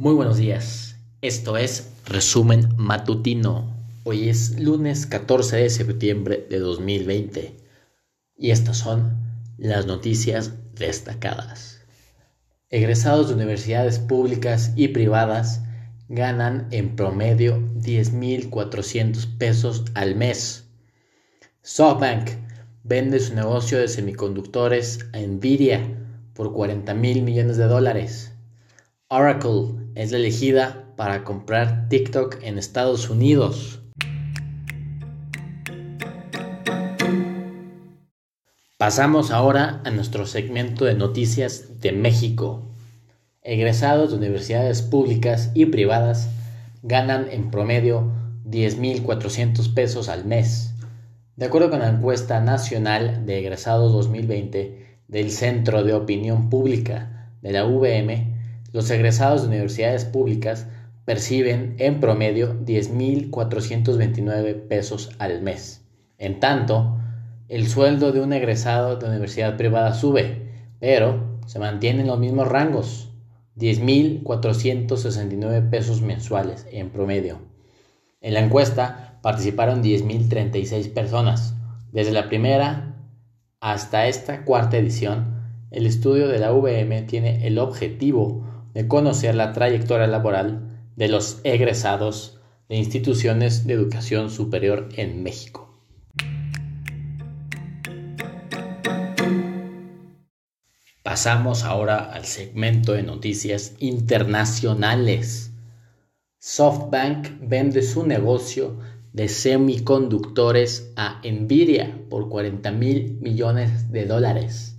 Muy buenos días. Esto es Resumen Matutino. Hoy es lunes 14 de septiembre de 2020 y estas son las noticias destacadas. Egresados de universidades públicas y privadas ganan en promedio 10.400 pesos al mes. SoftBank vende su negocio de semiconductores a Nvidia por 40 mil millones de dólares. Oracle es la elegida para comprar TikTok en Estados Unidos. Pasamos ahora a nuestro segmento de noticias de México. Egresados de universidades públicas y privadas ganan en promedio 10.400 pesos al mes. De acuerdo con la encuesta nacional de egresados 2020 del Centro de Opinión Pública de la VM, los egresados de universidades públicas perciben en promedio 10.429 pesos al mes. En tanto, el sueldo de un egresado de universidad privada sube, pero se mantienen los mismos rangos, 10.469 pesos mensuales en promedio. En la encuesta participaron 10.036 personas. Desde la primera hasta esta cuarta edición, el estudio de la VM tiene el objetivo de conocer la trayectoria laboral de los egresados de instituciones de educación superior en México. Pasamos ahora al segmento de noticias internacionales. SoftBank vende su negocio de semiconductores a Nvidia por 40 mil millones de dólares.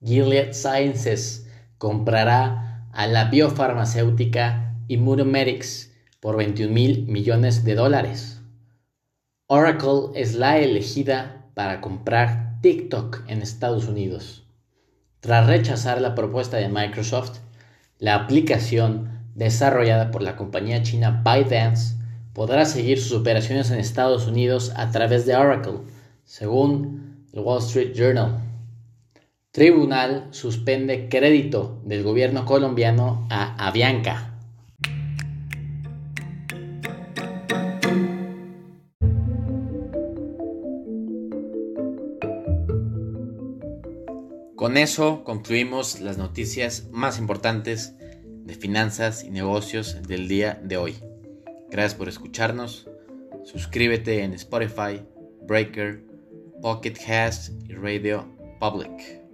Gilead Sciences comprará a la biofarmacéutica Immunomedics por 21 mil millones de dólares. Oracle es la elegida para comprar TikTok en Estados Unidos. Tras rechazar la propuesta de Microsoft, la aplicación desarrollada por la compañía china ByteDance podrá seguir sus operaciones en Estados Unidos a través de Oracle, según el Wall Street Journal. Tribunal suspende crédito del gobierno colombiano a Avianca. Con eso concluimos las noticias más importantes de finanzas y negocios del día de hoy. Gracias por escucharnos. Suscríbete en Spotify, Breaker, Pocket Cast y Radio Public.